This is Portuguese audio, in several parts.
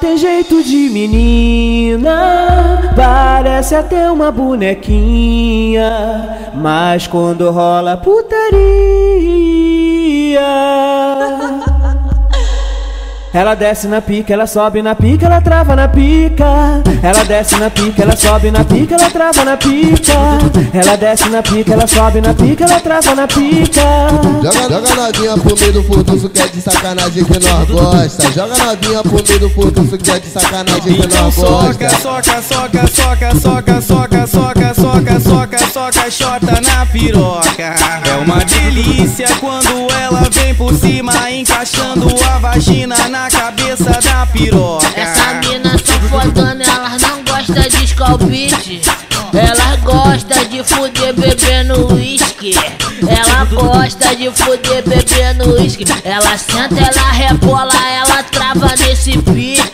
tem jeito de menina, parece até uma bonequinha, mas quando rola putaria. Ela desce na pica, ela sobe na pica, ela trava na pica. Ela desce na pica, ela sobe na pica, ela trava na pica. Ela desce na pica, ela sobe na pica, ela trava na pica. Joga, joga novinha pro meio do furtuço que é de sacanagem que nós gosta. Joga novinha pro meio do furtuço que é de sacanagem que Então nós soca, gosta. soca, soca, soca, soca, soca, soca, soca, soca, soca, chota na piroca. É uma delícia quando ela vem por cima, encaixando a vagina na cabeça da piroca. Essa mina só fodona, elas não gostam de scalpite. Elas gostam de fuder bebendo uísque. Ela gosta de fuder bebendo uísque. Ela senta, ela rebola, ela trava nesse pique.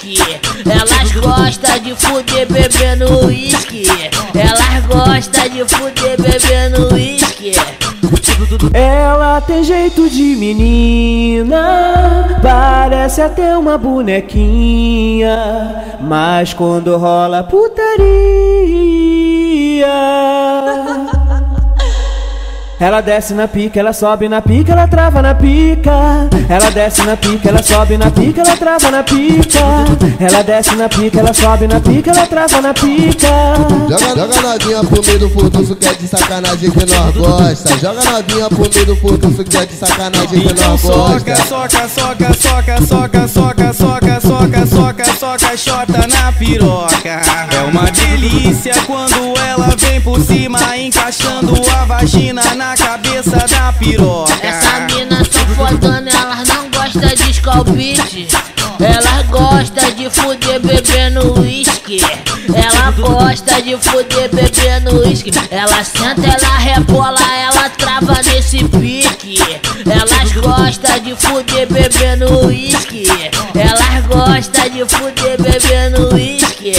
Elas gostam de fuder bebendo uísque. Elas gostam de fuder bebendo uísque. Ela tem jeito de menina, parece até uma bonequinha, mas quando rola putaria. Ela desce na pica, ela sobe na pica, ela trava na pica. Ela desce na pica, ela sobe na pica, ela trava na pica. Ela desce na pica, ela sobe na pica, ela trava na pica. Joga, joga novinha pro meio do furtuço que é de sacanagem que nós gosta. Joga novinha pro meio do furtuço que é de sacanagem que Então nós soca, gosta. soca, soca, soca, soca, soca, soca, soca, soca, soca, chota na piroca. É uma delícia quando ela vem por cima, encaixando a vagina na cabeça da piroca. Essa mina só fodona, elas não gostam de scalpite. Elas gostam de fuder bebendo uísque. Ela gosta de fuder bebendo uísque. Ela senta, ela rebola, ela trava nesse pique. Elas gostam de fuder bebendo uísque. Elas gostam de fuder bebendo uísque.